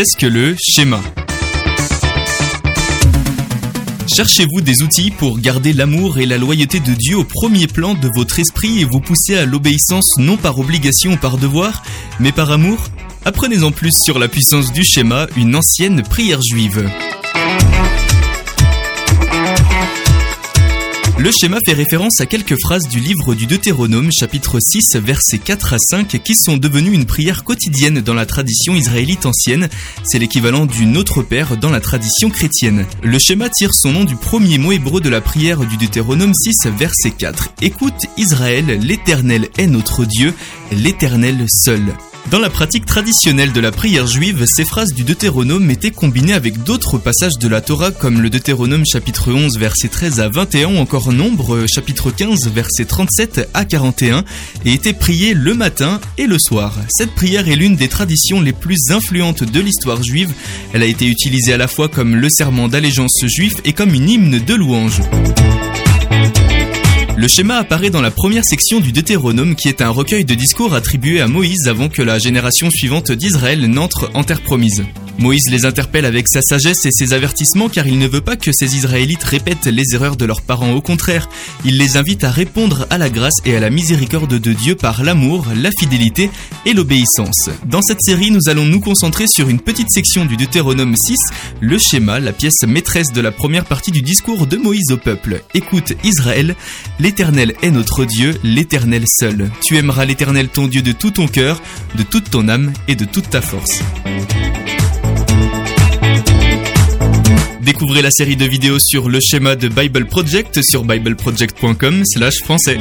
Qu'est-ce que le schéma? Cherchez-vous des outils pour garder l'amour et la loyauté de Dieu au premier plan de votre esprit et vous pousser à l'obéissance non par obligation ou par devoir, mais par amour? Apprenez-en plus sur la puissance du schéma, une ancienne prière juive. Le schéma fait référence à quelques phrases du livre du Deutéronome chapitre 6 versets 4 à 5 qui sont devenues une prière quotidienne dans la tradition israélite ancienne. C'est l'équivalent du Notre Père dans la tradition chrétienne. Le schéma tire son nom du premier mot hébreu de la prière du Deutéronome 6 verset 4. Écoute Israël, l'Éternel est notre Dieu, l'Éternel seul. Dans la pratique traditionnelle de la prière juive, ces phrases du Deutéronome étaient combinées avec d'autres passages de la Torah comme le Deutéronome chapitre 11 verset 13 à 21 ou encore Nombre chapitre 15 verset 37 à 41 et étaient priées le matin et le soir. Cette prière est l'une des traditions les plus influentes de l'histoire juive. Elle a été utilisée à la fois comme le serment d'allégeance juif et comme une hymne de louange. Le schéma apparaît dans la première section du Deutéronome qui est un recueil de discours attribués à Moïse avant que la génération suivante d'Israël n'entre en terre promise. Moïse les interpelle avec sa sagesse et ses avertissements car il ne veut pas que ces Israélites répètent les erreurs de leurs parents. Au contraire, il les invite à répondre à la grâce et à la miséricorde de Dieu par l'amour, la fidélité et l'obéissance. Dans cette série, nous allons nous concentrer sur une petite section du Deutéronome 6, le schéma, la pièce maîtresse de la première partie du discours de Moïse au peuple. Écoute Israël, l'Éternel est notre Dieu, l'Éternel seul. Tu aimeras l'Éternel ton Dieu de tout ton cœur, de toute ton âme et de toute ta force. Découvrez la série de vidéos sur le schéma de Bible Project sur bibleproject.com slash français.